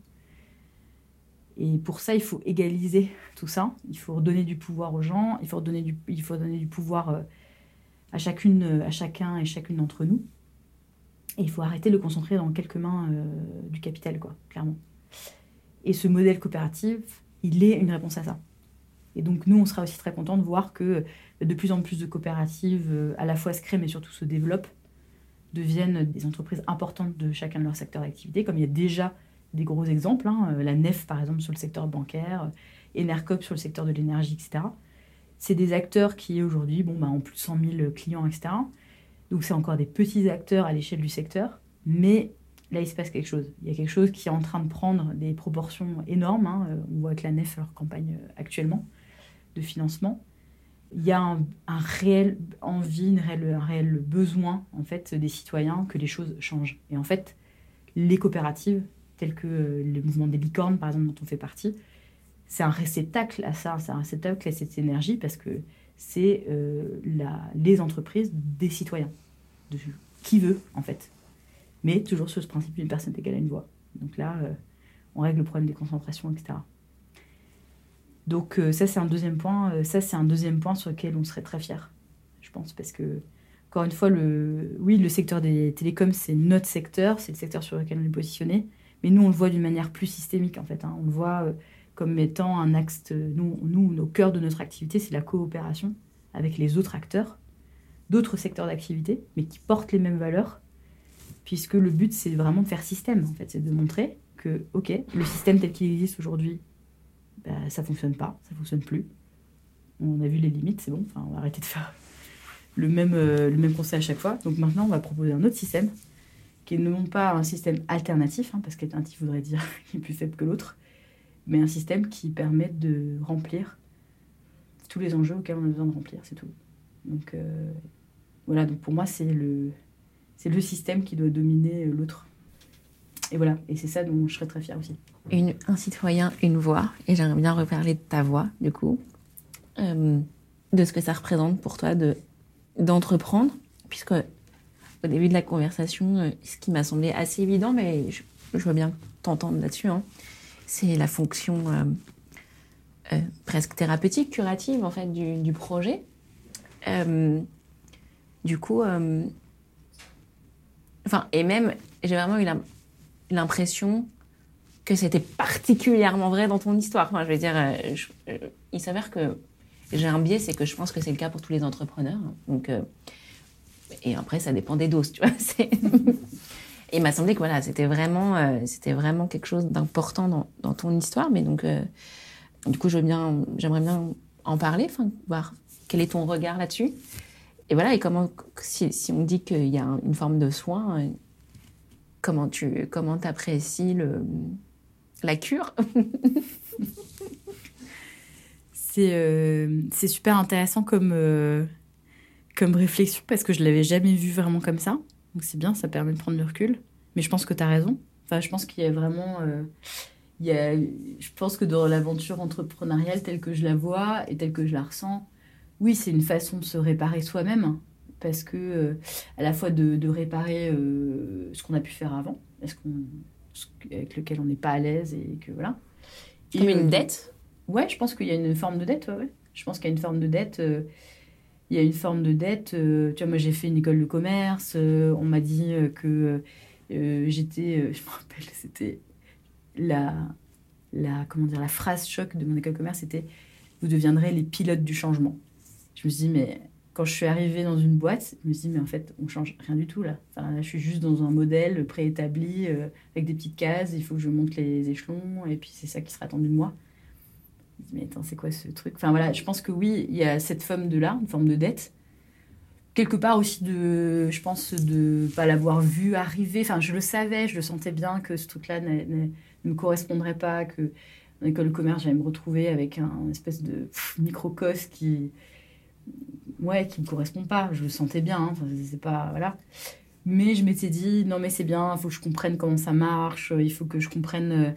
Et pour ça, il faut égaliser tout ça. Il faut redonner du pouvoir aux gens, il faut redonner du, il faut donner du pouvoir euh, à, chacune, à chacun et chacune d'entre nous. Et il faut arrêter de le concentrer dans quelques mains euh, du capital, quoi, clairement. Et ce modèle coopératif, il est une réponse à ça. Et donc nous, on sera aussi très contents de voir que de plus en plus de coopératives euh, à la fois se créent, mais surtout se développent, deviennent des entreprises importantes de chacun de leurs secteurs d'activité, comme il y a déjà des gros exemples, hein, la NEF par exemple sur le secteur bancaire, Enercop sur le secteur de l'énergie, etc. C'est des acteurs qui aujourd'hui bon, bah, ont plus de 100 000 clients, etc. Donc c'est encore des petits acteurs à l'échelle du secteur, mais là, il se passe quelque chose. Il y a quelque chose qui est en train de prendre des proportions énormes. Hein. On voit avec la NEF leur campagne euh, actuellement de financement. Il y a un, réel envie, un réel besoin en fait des citoyens que les choses changent. Et en fait, les coopératives, telles que euh, le mouvement des licornes, par exemple, dont on fait partie, c'est un réceptacle à ça, c'est un réceptacle à cette énergie parce que c'est euh, les entreprises des citoyens, de qui veut en fait mais toujours sur ce principe d'une personne égale à une voix. Donc là, euh, on règle le problème des concentrations, etc. Donc euh, ça, c'est un deuxième point. Ça, c'est un deuxième point sur lequel on serait très fiers, je pense, parce que encore une fois, le, oui, le secteur des télécoms, c'est notre secteur, c'est le secteur sur lequel on est positionné, mais nous, on le voit d'une manière plus systémique, en fait. Hein. On le voit euh, comme étant un axe, nous, nous, au cœur de notre activité, c'est la coopération avec les autres acteurs, d'autres secteurs d'activité, mais qui portent les mêmes valeurs puisque le but c'est vraiment de faire système en fait, c'est de montrer que ok, le système tel qu'il existe aujourd'hui bah, ça fonctionne pas, ça fonctionne plus. On a vu les limites, c'est bon, enfin, on va arrêter de faire le même, euh, le même conseil à chaque fois. Donc maintenant, on va proposer un autre système, qui est non pas un système alternatif, hein, parce qu'alternatif voudrait dire [LAUGHS] qu'il est plus faible que l'autre, mais un système qui permet de remplir tous les enjeux auxquels on a besoin de remplir, c'est tout. Donc euh, voilà, donc pour moi, c'est le, c'est le système qui doit dominer l'autre. Et voilà, et c'est ça dont je serais très fière aussi. Un citoyen, une voix, et j'aimerais bien reparler de ta voix, du coup, euh, de ce que ça représente pour toi de d'entreprendre, puisque au début de la conversation, euh, ce qui m'a semblé assez évident, mais je, je veux bien t'entendre là-dessus, hein, c'est la fonction euh, euh, presque thérapeutique, curative en fait du, projet. Du coup, enfin, et même, j'ai vraiment eu l'impression que c'était particulièrement vrai dans ton histoire. Enfin, je veux dire, il s'avère que j'ai un biais, c'est que je pense que c'est le cas pour tous les entrepreneurs. Donc, euh, et après, ça dépend des doses, tu vois. [LAUGHS] Et il m'a semblé que voilà, c'était vraiment, euh, vraiment quelque chose d'important dans, ton histoire. Mais donc, euh, du coup, j'aimerais bien en parler, voir quel est ton regard là-dessus. Et voilà, et comment, si, si on dit qu'il y a un- une forme de soin, euh, comment tu, comment apprécies le, la cure [LAUGHS] C'est euh, super intéressant comme, comme réflexion parce que je l'avais jamais vu vraiment comme ça. Donc c'est bien, ça permet de prendre du recul. Mais je pense que tu as raison. Enfin, je pense qu'il y a vraiment. euh, il y a, je pense que dans l'aventure entrepreneuriale telle que je la vois et telle que je la ressens, oui, c'est une façon de se réparer soi-même. Parce que, euh, à la fois de, de réparer euh, ce qu'on a pu faire avant, est-ce qu'on, ce- avec lequel on n'est pas à l'aise et que voilà. Et, Comme une dette? Ouais, je pense qu'il y a une forme de dette, ouais, ouais. Je pense qu'il y a une forme de dette. Il y a une forme de dette. euh, tu vois, moi, j'ai fait une école de commerce. euh, on m'a dit euh, que j'étais. [LAUGHS] je me rappelle, c'était la, la, comment dire, la phrase choc de mon école de commerce c'était Vous deviendrez les pilotes du changement. Je me suis dit, mais quand je suis arrivée dans une boîte, je me suis dit, mais en fait, on change rien du tout là. Là, je suis juste dans un modèle préétabli avec des petites cases. Il faut que je monte les échelons et puis c'est ça qui sera attendu de moi. Me dis, mais attends, c'est quoi ce truc? Enfin voilà, je pense que oui, il y a cette forme de là, une forme de dette. Quelque part aussi de, je pense, de pas l'avoir vu arriver. Enfin, je le savais, je le sentais bien que ce truc-là ne me correspondrait pas, que en école de commerce, j'allais me retrouver avec un espèce de microcosme qui, ouais, qui me correspond pas. Je le sentais bien, hein. C'est pas, voilà. Mais je m'étais dit, non mais c'est bien, il faut que je comprenne comment ça marche, il faut que je comprenne... euh,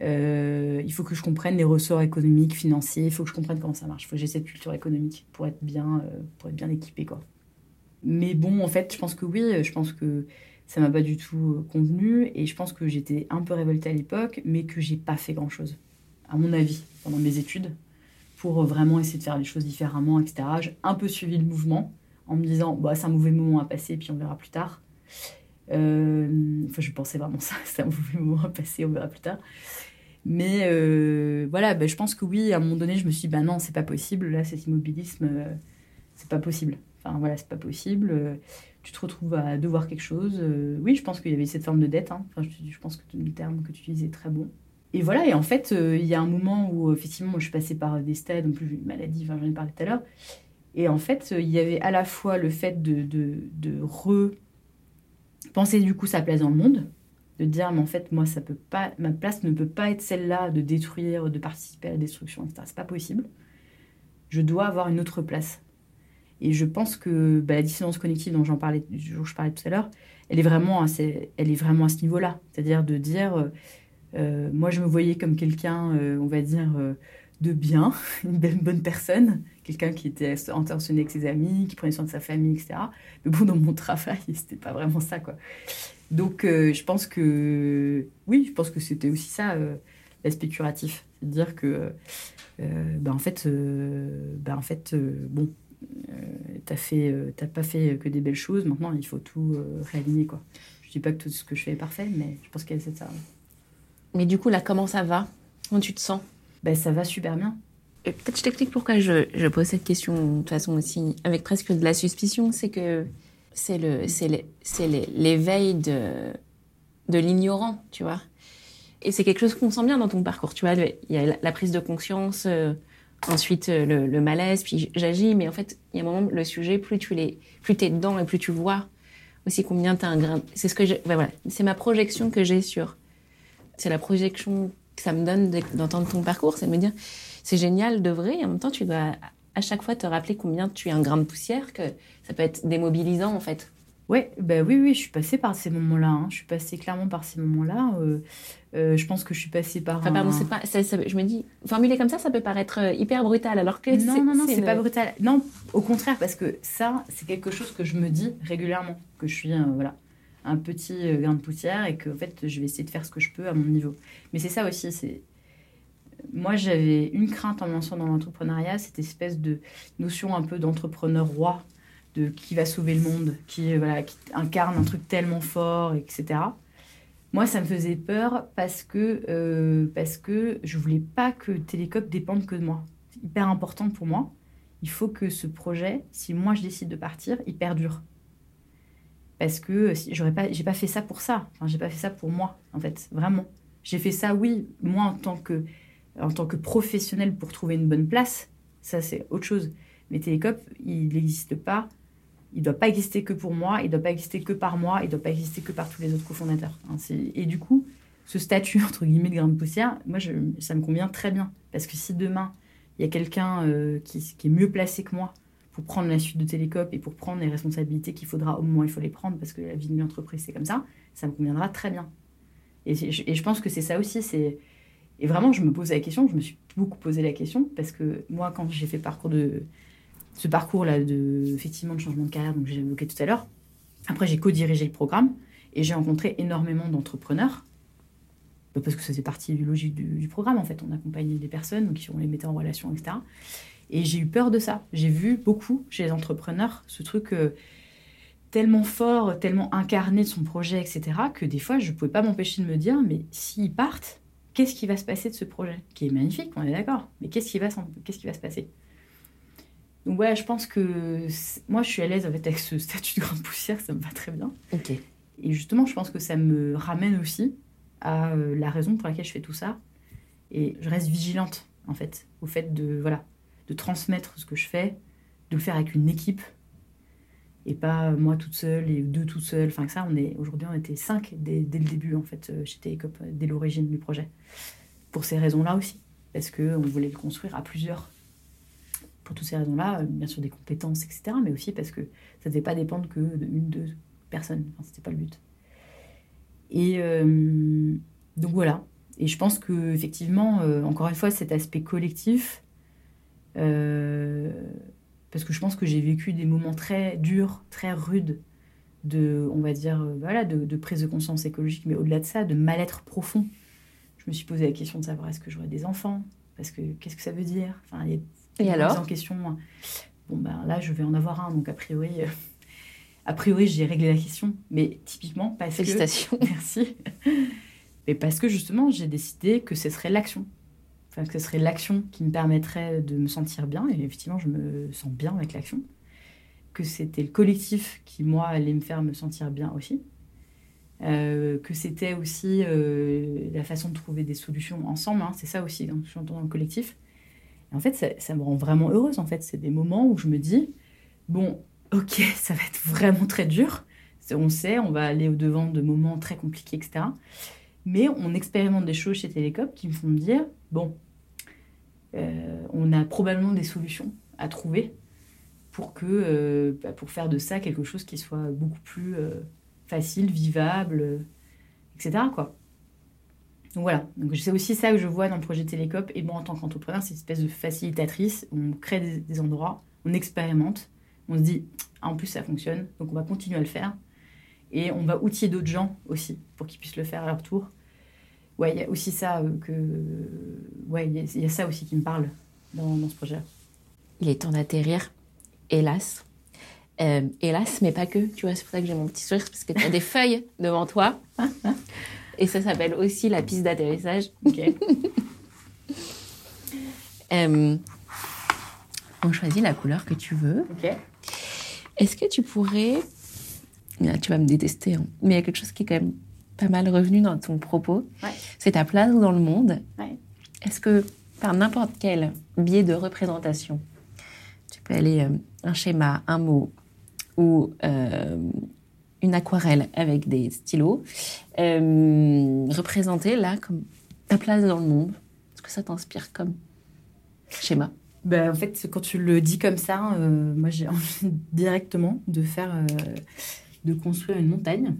euh, il faut que je comprenne les ressorts économiques, financiers. Il faut que je comprenne comment ça marche. Il faut que j'ai cette culture économique pour être bien, euh, pour être bien équipé, quoi. Mais bon, en fait, je pense que oui. Je pense que ça m'a pas du tout euh, convenu et je pense que j'étais un peu révoltée à l'époque, mais que j'ai pas fait grand chose, à mon avis, pendant mes études, pour euh, vraiment essayer de faire les choses différemment, etc. J'ai un peu suivi le mouvement en me disant, bah, c'est un mauvais moment à passer, puis on verra plus tard. Enfin, je pensais vraiment ça, [LAUGHS] c'est un mauvais moment à passer, on verra plus tard. Mais euh, voilà, ben, je pense que oui, à un moment donné, je me suis dit, bah non, c'est pas possible, là, cet immobilisme, euh, c'est pas possible. Enfin voilà, c'est pas possible. euh, tu te retrouves à devoir quelque chose. oui, je pense qu'il y avait cette forme de dette. hein. Enfin, je, pense que le terme que tu utilisais est très bon. Et voilà, et en fait, il y a un moment où, effectivement, je suis passée par des stades, en plus, j'ai une maladie, enfin, j'en ai parlé tout à l'heure. Et en fait, il y avait à la fois le fait de, de, de repenser du coup sa place dans le monde, de dire, mais en fait, moi, ça peut pas, ma place ne peut pas être celle-là de détruire, de participer à la destruction, etc. C'est pas possible. Je dois avoir une autre place. Et je pense que bah, la dissonance cognitive dont j'en parlais, dont je parlais tout à l'heure, elle est vraiment à, elle est vraiment à ce niveau-là. C'est-à-dire de dire, euh, euh, moi, je me voyais comme quelqu'un, euh, on va dire, de bien, [LAUGHS] une bonne personne, quelqu'un qui était intentionné avec ses amis, qui prenait soin de sa famille, etc. Mais bon, dans mon travail, [LAUGHS] c'était pas vraiment ça, quoi. Donc, euh, je pense que, oui, je pense que c'était aussi ça, euh, l'aspect curatif. C'est-à-dire que, euh, bah, en fait, euh, bah, en fait bon, t'as fait, t'as pas fait que des belles choses. Maintenant, il faut tout réaligner, quoi. Je dis pas que tout ce que je fais est parfait, mais je pense qu'il y a cette ça. Mais du coup, là, comment ça va? Comment tu te sens? Ben, ça va super bien. Et Peut-être je t'explique pourquoi je, pose cette question de façon aussi avec presque de la suspicion. C'est que c'est le, c'est l'éveil de, de l'ignorant, tu vois. Et c'est quelque chose qu'on sent bien dans ton parcours. Tu vois, il y a la prise de conscience, euh, ensuite euh, le, malaise, puis j'agis. Mais en fait, il y a un moment, le sujet, plus tu l'es, plus t'es dedans et plus tu vois aussi combien t'as un grain. C'est ce que voilà, c'est ma projection que j'ai sur. C'est la projection que ça me donne d'entendre ton parcours, c'est de me dire, c'est génial de vrai. Et en même temps, tu dois à chaque fois te rappeler combien tu es un grain de poussière, que ça peut être démobilisant en fait. Ouais, bah oui, oui, je suis passée par ces moments-là. Hein. Je suis passée clairement par ces moments-là. Euh, euh, je pense que je suis passée par. Enfin, pardon, c'est pas. je me dis, formuler comme ça, ça peut paraître euh, hyper brutal, alors que non, non, non, c'est pas brutal. Non, au contraire, parce que ça, c'est quelque chose que je me dis régulièrement, que je suis, voilà, un petit grain de poussière et que en fait, je vais essayer de faire ce que je peux à mon niveau. Mais c'est ça aussi, c'est. Moi, j'avais une crainte en me lançant dans l'entrepreneuriat, cette espèce de notion un peu d'entrepreneur roi de qui va sauver le monde, qui, voilà, qui incarne un truc tellement fort, etc. Moi, ça me faisait peur parce que, euh, parce que je voulais pas que Télécop dépende que de moi. C'est hyper important pour moi. Il faut que ce projet, si moi je décide de partir, il perdure. Parce que j'aurais pas, j'ai pas fait ça pour ça. Enfin, j'ai pas fait ça pour moi, en fait, vraiment. J'ai fait ça, oui, moi en tant que, en tant que professionnel pour trouver une bonne place. Ça, c'est autre chose. Mais Télécop, il n'existe pas il ne doit pas exister que pour moi, il ne doit pas exister que par moi, il ne doit pas exister que par tous les autres cofondateurs. Hein, et du coup, ce statut, [LAUGHS] entre guillemets, de grain de poussière, moi, ça me convient très bien. Parce que si demain, il y a quelqu'un euh, qui, est mieux placé que moi pour prendre la suite de Télécop et pour prendre les responsabilités qu'il faudra, au moment il faut les prendre, parce que la vie de l'entreprise, c'est comme ça, ça me conviendra très bien. Et, et je pense que c'est ça aussi, c'est... Et vraiment, je me pose la question, je me suis beaucoup posé la question, parce que moi, quand j'ai fait ce parcours-là de, effectivement, de changement de carrière, donc j'ai évoqué tout à l'heure. Après, j'ai co-dirigé le programme et j'ai rencontré énormément d'entrepreneurs bah, parce que ça faisait partie du logique du, programme. En fait, on accompagnait des personnes, donc on les mettait en relation, etc. Et j'ai eu peur de ça. J'ai vu beaucoup chez les entrepreneurs ce truc euh, tellement fort, tellement incarné de son projet, etc., que des fois, je ne pouvais pas m'empêcher de me dire, mais s'ils partent, qu'est-ce qui va se passer de ce projet Qui est magnifique, on est d'accord, mais qu'est-ce qui, va, qu'est-ce qui va se passer? Donc ouais, je pense que moi je suis à l'aise avec ce statut de grande poussière, ça me va très bien. Ok. Et justement, je pense que ça me ramène aussi à euh, la raison pour laquelle je fais tout ça. Et je reste vigilante en fait au fait de voilà de transmettre ce que je fais, de le faire avec une équipe et pas moi toute seule et deux toutes seules. Enfin que ça, on est aujourd'hui on était cinq dès, le début en fait euh, chez Télécop dès l'origine du projet. Pour ces raisons-là aussi, parce que on voulait le construire à plusieurs pour toutes ces raisons-là, euh, bien sûr des compétences, etc., mais aussi parce que ça ne devait pas dépendre que d'une, deux personnes. Enfin, c'était pas le but. Et euh, donc voilà. Et je pense que effectivement, euh, encore une fois, cet aspect collectif, parce que je pense que j'ai vécu des moments très durs, très rudes, de, on va dire, voilà, de, prise de conscience écologique, mais au-delà de ça, de mal-être profond. Je me suis posé la question de savoir est-ce que j'aurais des enfants, parce que qu'est-ce que ça veut dire? Enfin, il y a alors? en question. Bon, ben là, je vais en avoir un, donc a priori, euh, a priori, j'ai réglé la question. Mais typiquement, parce Félicitations. que. [LAUGHS] Merci. Mais parce que justement, j'ai décidé que ce serait l'action. Enfin, que ce serait l'action qui me permettrait de me sentir bien. Et effectivement, je me sens bien avec l'action. Que c'était le collectif qui, moi, allait me faire me sentir bien aussi. Euh, que c'était aussi euh, la façon de trouver des solutions ensemble. Hein. C'est ça aussi, quand je suis dans le collectif en fait, ça, me rend vraiment heureuse. En fait, c'est des moments où je me dis, bon, ok, [LAUGHS] ça va être vraiment très dur. On sait, on va aller au-devant de moments très compliqués, etc. Mais on expérimente des choses chez Télécop qui me font me dire, bon, on a probablement des solutions à trouver pour, que, euh, bah, pour faire de ça quelque chose qui soit beaucoup plus euh, facile, vivable, etc. Quoi. Donc voilà, donc c'est aussi ça que je vois dans le projet Télécop. Et moi, en tant qu'entrepreneur, c'est une espèce de facilitatrice. On crée des, endroits, on expérimente, on se dit, ah, en plus ça fonctionne, donc on va continuer à le faire. Et on va outiller d'autres gens aussi pour qu'ils puissent le faire à leur tour. Ouais, il y a aussi ça euh, que. Ouais, il y, a ça aussi qui me parle dans, dans ce projet. Il est temps d'atterrir, hélas. Euh, hélas, mais pas que. Tu vois, c'est pour ça que j'ai mon petit sourire, parce que tu as des [LAUGHS] feuilles devant toi. Et ça s'appelle aussi la piste d'atterrissage. Ok. [LAUGHS] Euh, on choisit la couleur que tu veux. Ok. Est-ce que tu pourrais. tu vas me détester, hein, mais il y a quelque chose qui est quand même pas mal revenu dans ton propos. Ouais. C'est ta place dans le monde. Ouais. Est-ce que par n'importe quel biais de représentation, tu peux aller euh, un schéma, un mot ou euh, une aquarelle avec des stylos, euh, représenter là comme ta place dans le monde? Est-ce que ça t'inspire comme schéma? Ben, en fait, quand tu le dis comme ça, moi j'ai envie [LAUGHS] directement de faire, de construire une montagne.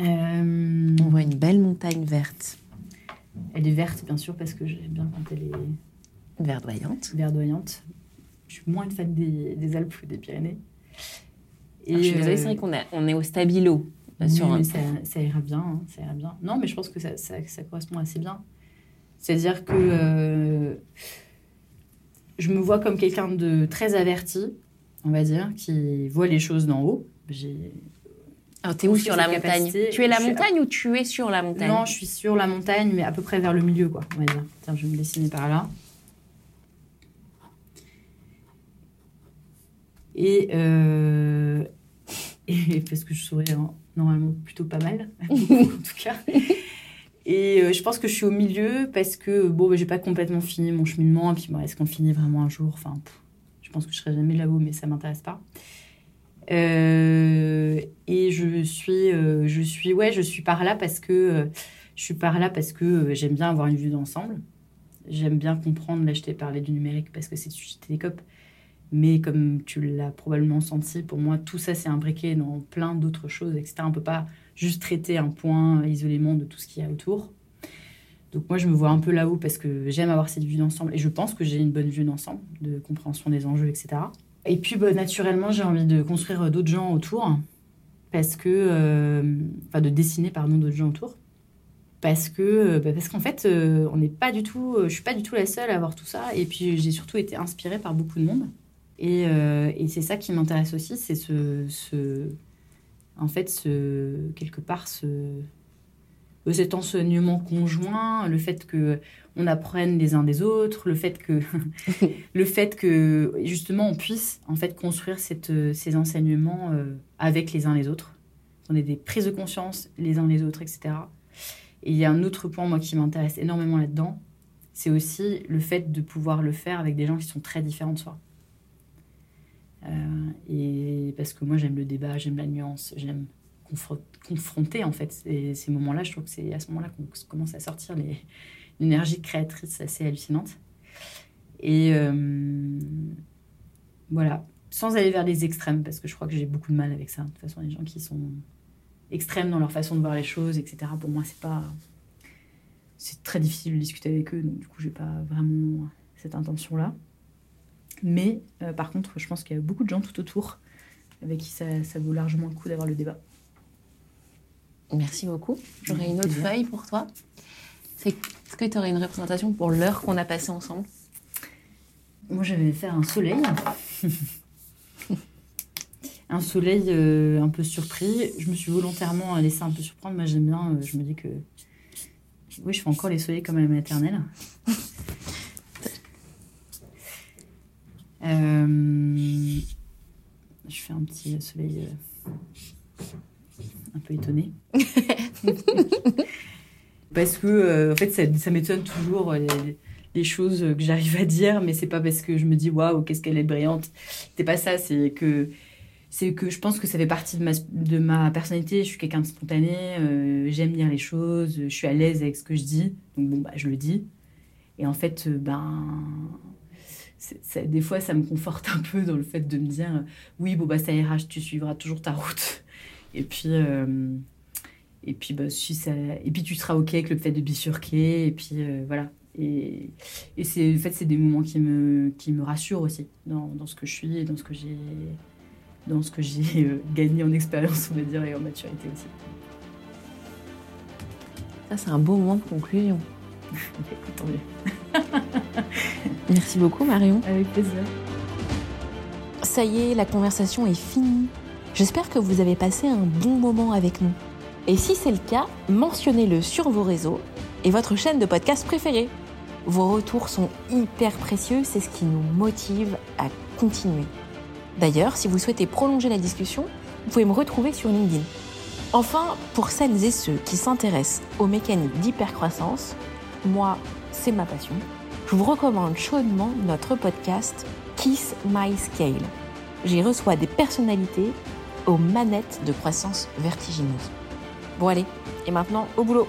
Euh, On voit une belle montagne verte, elle est verte, bien sûr, parce que j'aime bien quand elle est verdoyante. verdoyante. Je suis moins une fan des, des Alpes ou des Pyrénées. Alors, je suis désolée, euh, c'est vrai qu'on est, on est au stabilo. euh, oui, sur un- ça, ça ira bien, hein, ça ira bien. Non, mais je pense que ça, ça, ça correspond assez bien. C'est-à-dire que euh, je me vois comme quelqu'un de très averti, on va dire, qui voit les choses d'en haut. J'ai Alors, t'es où sur la montagne? Tu es la montagne ou tu es sur la montagne? Non, je suis sur la montagne, mais à peu près vers le milieu, quoi, on va dire. Tiens, je vais me dessiner par là. Et, euh, [LAUGHS] et parce que je souris hein, normalement plutôt pas mal, [LAUGHS] en tout cas. Et euh, je pense que je suis au milieu parce que bon, bah, j'ai pas complètement fini mon cheminement. Et puis, bon, est-ce qu'on finit vraiment un jour? Enfin, pff, je pense que je serai jamais là-haut, mais ça m'intéresse pas. Euh, et je suis, euh, je suis, ouais, je suis par là parce que euh, je suis par là parce que j'aime bien avoir une vue d'ensemble. J'aime bien comprendre. Là, je t'ai parlé du numérique parce que c'est du télécop. Mais comme tu l'as probablement senti, pour moi, tout ça, c'est imbriqué dans plein d'autres choses, etc. On peut pas juste traiter un point isolément de tout ce qu'il y a autour. Donc moi, je me vois un peu là-haut parce que j'aime avoir cette vue d'ensemble et je pense que j'ai une bonne vue d'ensemble, de compréhension des enjeux, etc. Et puis, bah, naturellement, j'ai envie de construire d'autres gens autour parce que, euh, enfin, de dessiner pardon d'autres gens autour parce que, euh, bah, parce qu'en fait, euh, on n'est pas du tout, euh, je suis pas du tout la seule à avoir tout ça. Et puis, j'ai surtout été inspirée par beaucoup de monde. Et, euh, c'est ça qui m'intéresse aussi, c'est ce, ce, en fait, ce, quelque part, ce, euh, cet enseignement conjoint, le fait que on apprenne les uns des autres, le fait que, [LAUGHS] le fait que justement on puisse en fait construire cette, euh, ces enseignements euh, avec les uns les autres. On ait des prises de conscience les uns les autres, etc. Et il y a un autre point moi qui m'intéresse énormément là-dedans, c'est aussi le fait de pouvoir le faire avec des gens qui sont très différents de soi. Euh, et parce que moi j'aime le débat, j'aime la nuance, j'aime confro- confronter en fait ces, moments-là. Je trouve que c'est à ce moment-là qu'on commence à sortir l'énergie créatrice assez hallucinante. Et euh, voilà, sans aller vers les extrêmes, parce que je crois que j'ai beaucoup de mal avec ça. De toute façon, les gens qui sont extrêmes dans leur façon de voir les choses, etc. Pour moi, c'est pas, c'est très difficile de discuter avec eux, donc du coup, j'ai pas vraiment cette intention-là. Mais euh, par contre, je pense qu'il y a beaucoup de gens tout autour avec qui ça vaut largement le coup d'avoir le débat. Merci beaucoup. J'aurais une autre feuille pour toi. Est-ce que tu aurais une représentation pour l'heure qu'on a passée ensemble? Moi, j'avais fait un soleil. [LAUGHS] un soleil euh, un peu surpris. Je me suis volontairement laissée un peu surprendre. Moi, j'aime bien. euh, je me dis que. Oui, je fais encore les soleils comme à la maternelle. [LAUGHS] Euh, je fais un petit soleil un peu étonné. [LAUGHS] parce que, euh, en fait, ça, m'étonne toujours euh, les, choses que j'arrive à dire, mais c'est pas parce que je me dis waouh, qu'est-ce qu'elle est brillante. C'est pas ça, c'est que c'est que je pense que ça fait partie de ma, de ma personnalité. Je suis quelqu'un de spontané, euh, j'aime dire les choses, je suis à l'aise avec ce que je dis, donc bon, bah, je le dis. Et en fait, ben, des fois, ça me conforte un peu dans le fait de me dire oui, bon, bah, ça ira, tu suivras toujours ta route. Et puis, euh, et puis, bah, si ça, et puis tu seras OK avec le fait de bifurquer, et puis euh, voilà. Et, et c'est, en fait, c'est des moments qui me, qui me rassurent aussi dans, dans ce que je suis et dans ce que j'ai, dans ce que j'ai euh, [LAUGHS] gagné en expérience, on va dire, et en maturité aussi. Ça, c'est un beau moment de conclusion. [LAUGHS] Écoute, tant mieux. [LAUGHS] Merci beaucoup, Marion. Avec plaisir. Ça y est, la conversation est finie. J'espère que vous avez passé un bon moment avec nous. Et si c'est le cas, mentionnez-le sur vos réseaux et votre chaîne de podcast préférée. Vos retours sont hyper précieux, c'est ce qui nous motive à continuer. D'ailleurs, si vous souhaitez prolonger la discussion, vous pouvez me retrouver sur LinkedIn. Enfin, pour celles et ceux qui s'intéressent aux mécaniques d'hypercroissance, moi, c'est ma passion, je vous recommande chaudement notre podcast Kiss My Scale. J'y reçois des personnalités aux manettes de croissance vertigineuse. Bon allez, et maintenant au boulot